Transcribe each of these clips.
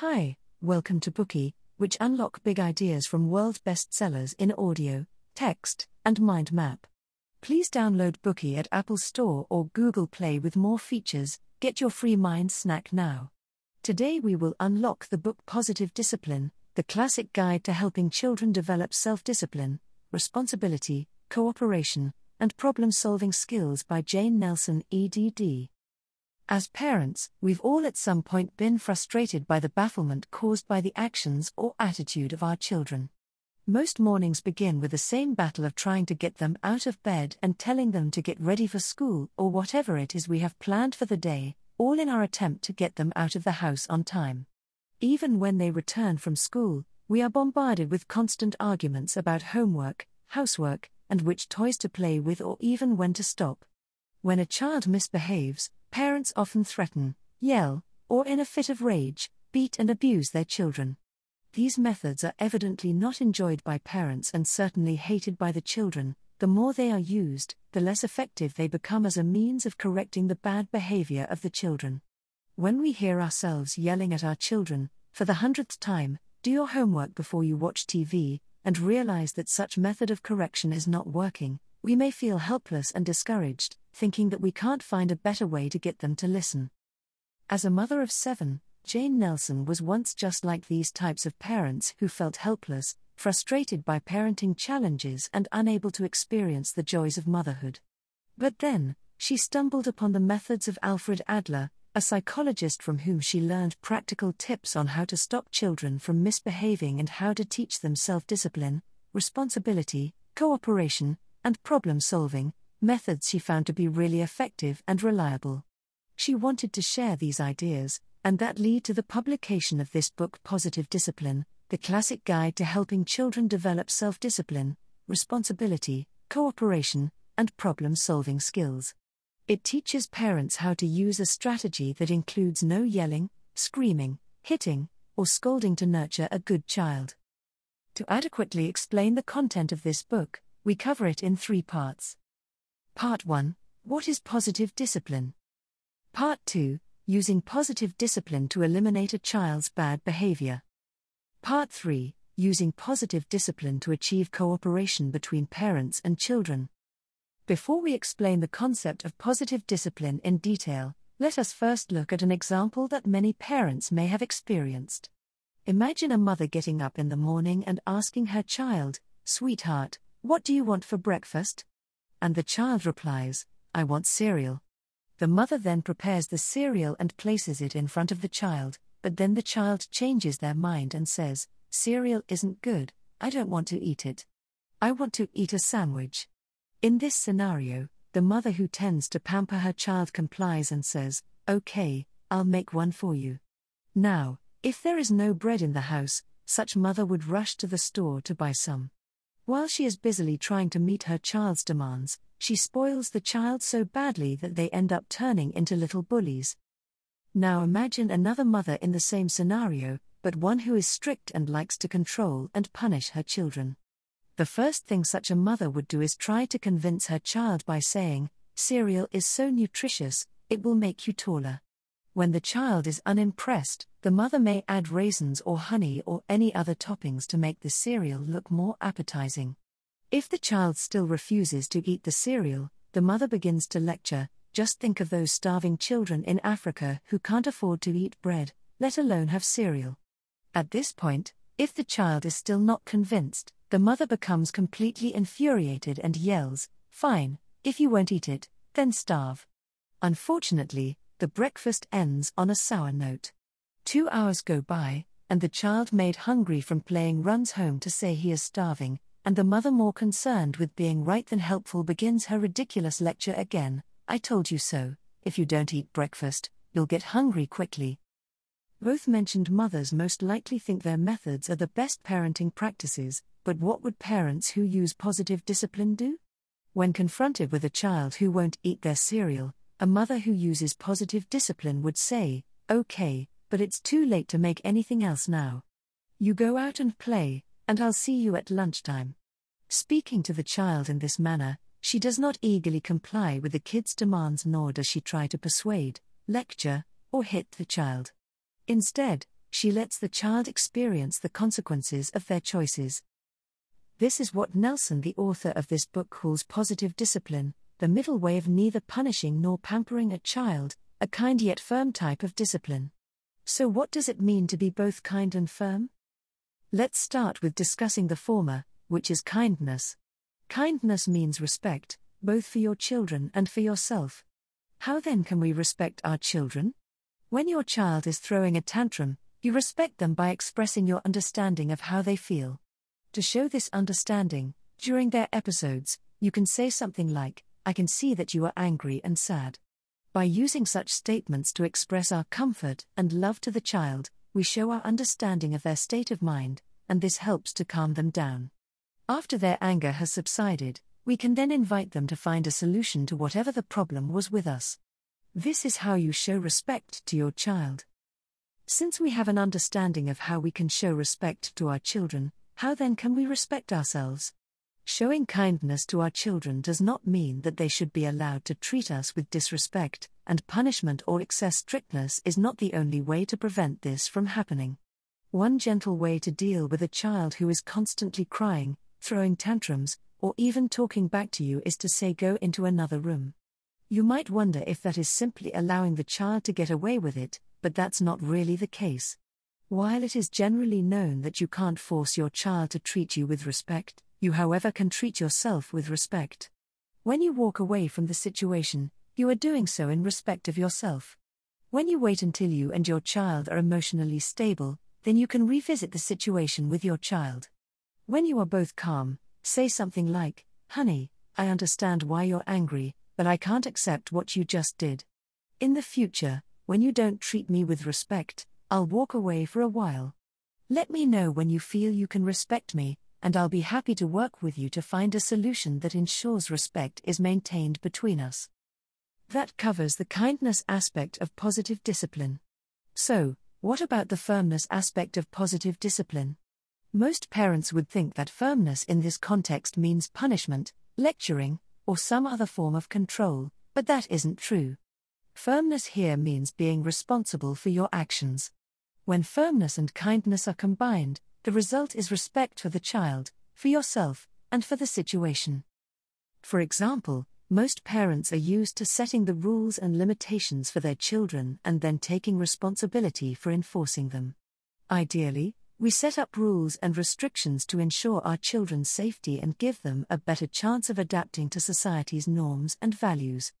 Hi, welcome to Bookey, which unlock big ideas from world bestsellers in audio, text, and mind map. Please download Bookey at Apple Store or Google Play with more features. Get your free mind snack now. Today we will unlock the book Positive Discipline, the classic guide to helping children develop self-discipline, responsibility, cooperation, and problem-solving skills by Jane Nelsen, EDD. As parents, we've all at some point been frustrated by the bafflement caused by the actions or attitude of our children. Most mornings begin with the same battle of trying to get them out of bed and telling them to get ready for school or whatever it is we have planned for the day, all in our attempt to get them out of the house on time. Even when they return from school, we are bombarded with constant arguments about homework, housework, and which toys to play with or even when to stop. When a child misbehaves, parents often threaten, yell, or in a fit of rage, beat and abuse their children. These methods are evidently not enjoyed by parents and certainly hated by the children. The more they are used, the less effective they become as a means of correcting the bad behavior of the children. When we hear ourselves yelling at our children, for the hundredth time, do your homework before you watch TV, and realize that such method of correction is not working, we may feel helpless and discouraged, thinking that we can't find a better way to get them to listen. As a mother of seven, Jane Nelsen was once just like these types of parents who felt helpless, frustrated by parenting challenges, and unable to experience the joys of motherhood. But then, she stumbled upon the methods of Alfred Adler, a psychologist from whom she learned practical tips on how to stop children from misbehaving and how to teach them self discipline, responsibility, cooperation, and problem solving, methods she found to be really effective and reliable. She wanted to share these ideas, and that lead to the publication of this book, Positive Discipline, the classic guide to helping children develop self discipline, responsibility, cooperation, and problem solving skills. It teaches parents how to use a strategy that includes no yelling, screaming, hitting, or scolding to nurture a good child. To adequately explain the content of this book, we cover it in three parts. Part 1 What is positive discipline? Part 2 Using positive discipline to eliminate a child's bad behavior. Part 3 Using positive discipline to achieve cooperation between parents and children. Before we explain the concept of positive discipline in detail, let us first look at an example that many parents may have experienced. Imagine a mother getting up in the morning and asking her child, Sweetheart, what do you want for breakfast? And the child replies, I want cereal. The mother then prepares the cereal and places it in front of the child, but then the child changes their mind and says, Cereal isn't good, I don't want to eat it. I want to eat a sandwich. In this scenario, the mother who tends to pamper her child complies and says, Okay, I'll make one for you. Now, if there is no bread in the house, such mother would rush to the store to buy some. While she is busily trying to meet her child's demands, she spoils the child so badly that they end up turning into little bullies. Now imagine another mother in the same scenario, but one who is strict and likes to control and punish her children the first thing such a mother would do is try to convince her child by saying, Cereal is so nutritious, it will make you taller. When the child is unimpressed, the mother may add raisins or honey or any other toppings to make the cereal look more appetizing. If the child still refuses to eat the cereal, the mother begins to lecture just think of those starving children in Africa who can't afford to eat bread, let alone have cereal. At this point, if the child is still not convinced, the mother becomes completely infuriated and yells, Fine, if you won't eat it, then starve. Unfortunately, the breakfast ends on a sour note. Two hours go by, and the child made hungry from playing runs home to say he is starving, and the mother, more concerned with being right than helpful, begins her ridiculous lecture again I told you so, if you don't eat breakfast, you'll get hungry quickly. Both mentioned mothers most likely think their methods are the best parenting practices, but what would parents who use positive discipline do? When confronted with a child who won't eat their cereal, a mother who uses positive discipline would say, Okay, but it's too late to make anything else now. You go out and play, and I'll see you at lunchtime. Speaking to the child in this manner, she does not eagerly comply with the kid's demands nor does she try to persuade, lecture, or hit the child. Instead, she lets the child experience the consequences of their choices. This is what Nelsen, the author of this book, calls positive discipline, the middle way of neither punishing nor pampering a child, a kind yet firm type of discipline. So, what does it mean to be both kind and firm? Let's start with discussing the former, which is kindness. Kindness means respect, both for your children and for yourself. How then can we respect our children? When your child is throwing a tantrum, you respect them by expressing your understanding of how they feel. To show this understanding, during their episodes, you can say something like, I can see that you are angry and sad. By using such statements to express our comfort and love to the child, we show our understanding of their state of mind, and this helps to calm them down. After their anger has subsided, we can then invite them to find a solution to whatever the problem was with us. This is how you show respect to your child. Since we have an understanding of how we can show respect to our children, how then can we respect ourselves? Showing kindness to our children does not mean that they should be allowed to treat us with disrespect, and punishment or excess strictness is not the only way to prevent this from happening. One gentle way to deal with a child who is constantly crying, throwing tantrums, or even talking back to you is to say go into another room. You might wonder if that is simply allowing the child to get away with it, but that's not really the case. While it is generally known that you can't force your child to treat you with respect, you, however, can treat yourself with respect. When you walk away from the situation, you are doing so in respect of yourself. When you wait until you and your child are emotionally stable, then you can revisit the situation with your child. When you are both calm, say something like, Honey, I understand why you're angry, but I can't accept what you just did. In the future, when you don't treat me with respect, I'll walk away for a while. Let me know when you feel you can respect me, and I'll be happy to work with you to find a solution that ensures respect is maintained between us. That covers the kindness aspect of positive discipline. So, what about the firmness aspect of positive discipline? Most parents would think that firmness in this context means punishment, lecturing, or some other form of control, but that isn't true. Firmness here means being responsible for your actions. When firmness and kindness are combined, the result is respect for the child, for yourself, and for the situation. For example, most parents are used to setting the rules and limitations for their children and then taking responsibility for enforcing them. Ideally, we set up rules and restrictions to ensure our children's safety and give them a better chance of adapting to society's norms and values.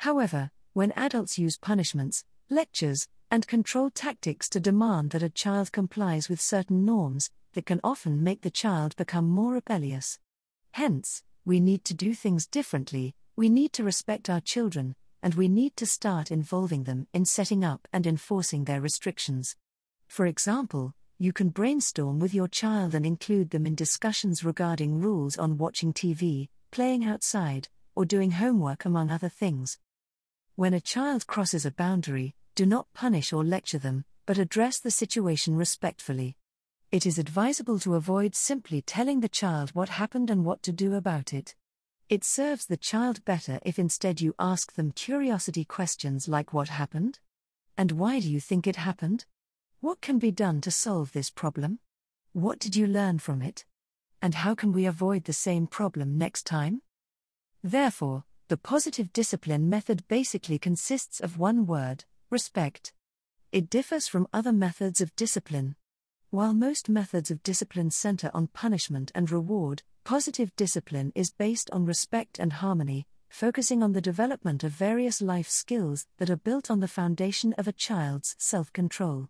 However, when adults use punishments, lectures, and control tactics to demand that a child complies with certain norms, that can often make the child become more rebellious. Hence, we need to do things differently, we need to respect our children, and we need to start involving them in setting up and enforcing their restrictions. For example, you can brainstorm with your child and include them in discussions regarding rules on watching TV, playing outside, or doing homework, among other things. When a child crosses a boundary, do not punish or lecture them, but address the situation respectfully. It is advisable to avoid simply telling the child what happened and what to do about it. It serves the child better if instead you ask them curiosity questions like What happened? And why do you think it happened? What can be done to solve this problem? What did you learn from it? And how can we avoid the same problem next time? Therefore, the positive discipline method basically consists of one word respect. It differs from other methods of discipline. While most methods of discipline center on punishment and reward, positive discipline is based on respect and harmony, focusing on the development of various life skills that are built on the foundation of a child's self control.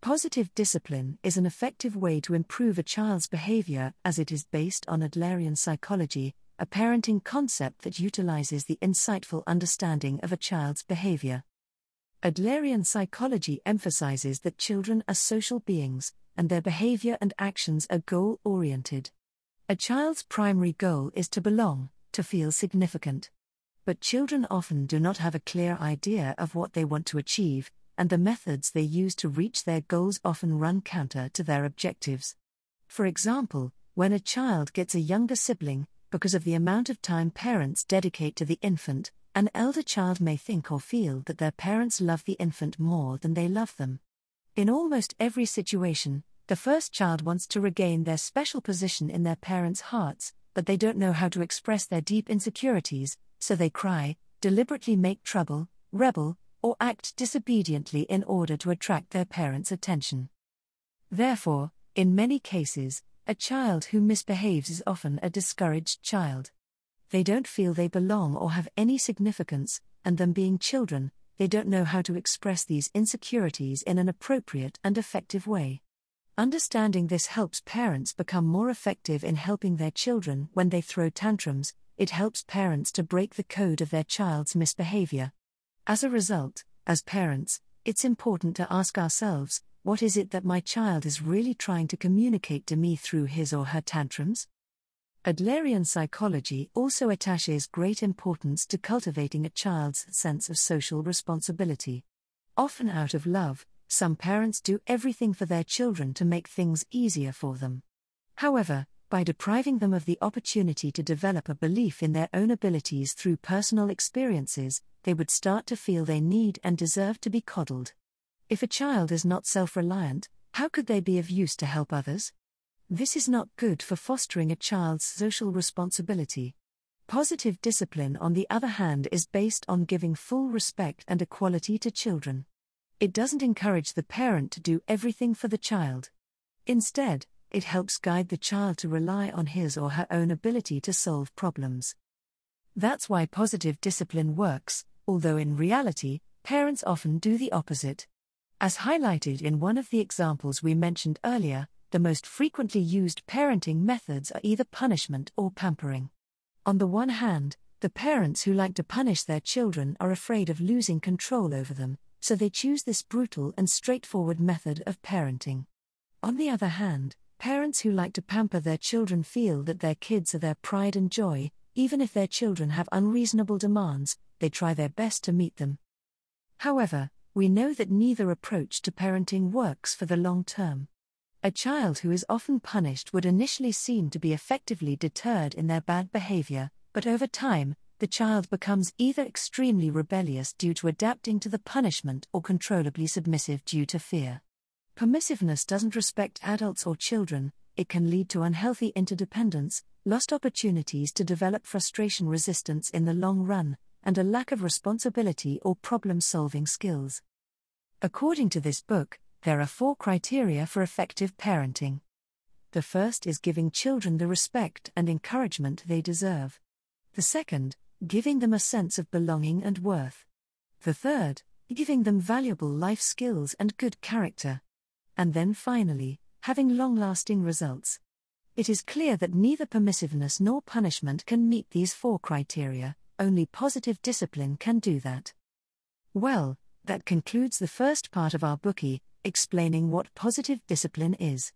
Positive discipline is an effective way to improve a child's behavior as it is based on Adlerian psychology, a parenting concept that utilizes the insightful understanding of a child's behavior. Adlerian psychology emphasizes that children are social beings, and their behavior and actions are goal oriented. A child's primary goal is to belong, to feel significant. But children often do not have a clear idea of what they want to achieve, and the methods they use to reach their goals often run counter to their objectives. For example, when a child gets a younger sibling, because of the amount of time parents dedicate to the infant, an elder child may think or feel that their parents love the infant more than they love them. In almost every situation, the first child wants to regain their special position in their parents' hearts, but they don't know how to express their deep insecurities, so they cry, deliberately make trouble, rebel, or act disobediently in order to attract their parents' attention. Therefore, in many cases, a child who misbehaves is often a discouraged child. They don't feel they belong or have any significance, and them being children, they don't know how to express these insecurities in an appropriate and effective way. Understanding this helps parents become more effective in helping their children when they throw tantrums, it helps parents to break the code of their child's misbehavior. As a result, as parents, it's important to ask ourselves what is it that my child is really trying to communicate to me through his or her tantrums? Adlerian psychology also attaches great importance to cultivating a child's sense of social responsibility. Often out of love, some parents do everything for their children to make things easier for them. However, by depriving them of the opportunity to develop a belief in their own abilities through personal experiences, they would start to feel they need and deserve to be coddled. If a child is not self reliant, how could they be of use to help others? This is not good for fostering a child's social responsibility. Positive discipline, on the other hand, is based on giving full respect and equality to children. It doesn't encourage the parent to do everything for the child. Instead, it helps guide the child to rely on his or her own ability to solve problems. That's why positive discipline works, although in reality, parents often do the opposite. As highlighted in one of the examples we mentioned earlier, the most frequently used parenting methods are either punishment or pampering. On the one hand, the parents who like to punish their children are afraid of losing control over them, so they choose this brutal and straightforward method of parenting. On the other hand, parents who like to pamper their children feel that their kids are their pride and joy, even if their children have unreasonable demands, they try their best to meet them. However, we know that neither approach to parenting works for the long term. A child who is often punished would initially seem to be effectively deterred in their bad behavior, but over time, the child becomes either extremely rebellious due to adapting to the punishment or controllably submissive due to fear. Permissiveness doesn't respect adults or children, it can lead to unhealthy interdependence, lost opportunities to develop frustration resistance in the long run, and a lack of responsibility or problem solving skills. According to this book, there are four criteria for effective parenting. The first is giving children the respect and encouragement they deserve. The second, giving them a sense of belonging and worth. The third, giving them valuable life skills and good character. And then finally, having long lasting results. It is clear that neither permissiveness nor punishment can meet these four criteria, only positive discipline can do that. Well, that concludes the first part of our Bookey, explaining what positive discipline is.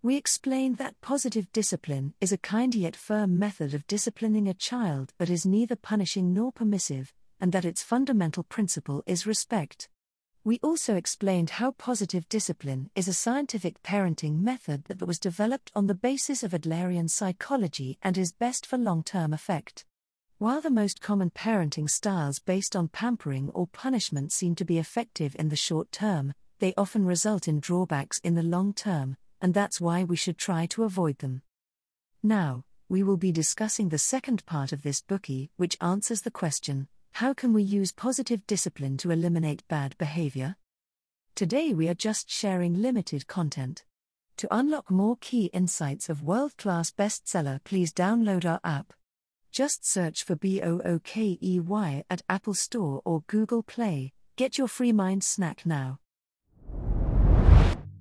We explained that positive discipline is a kind yet firm method of disciplining a child that is neither punishing nor permissive, and that its fundamental principle is respect. We also explained how positive discipline is a scientific parenting method that was developed on the basis of Adlerian psychology and is best for long term effect. While the most common parenting styles based on pampering or punishment seem to be effective in the short term, they often result in drawbacks in the long term, and that's why we should try to avoid them. Now, we will be discussing the second part of this Bookey, which answers the question how can we use positive discipline to eliminate bad behavior? Today we are just sharing limited content. To unlock more key insights of world class bestseller, please download our app. Just search for B O O K E Y at Apple Store or Google Play. Get your free mind snack now.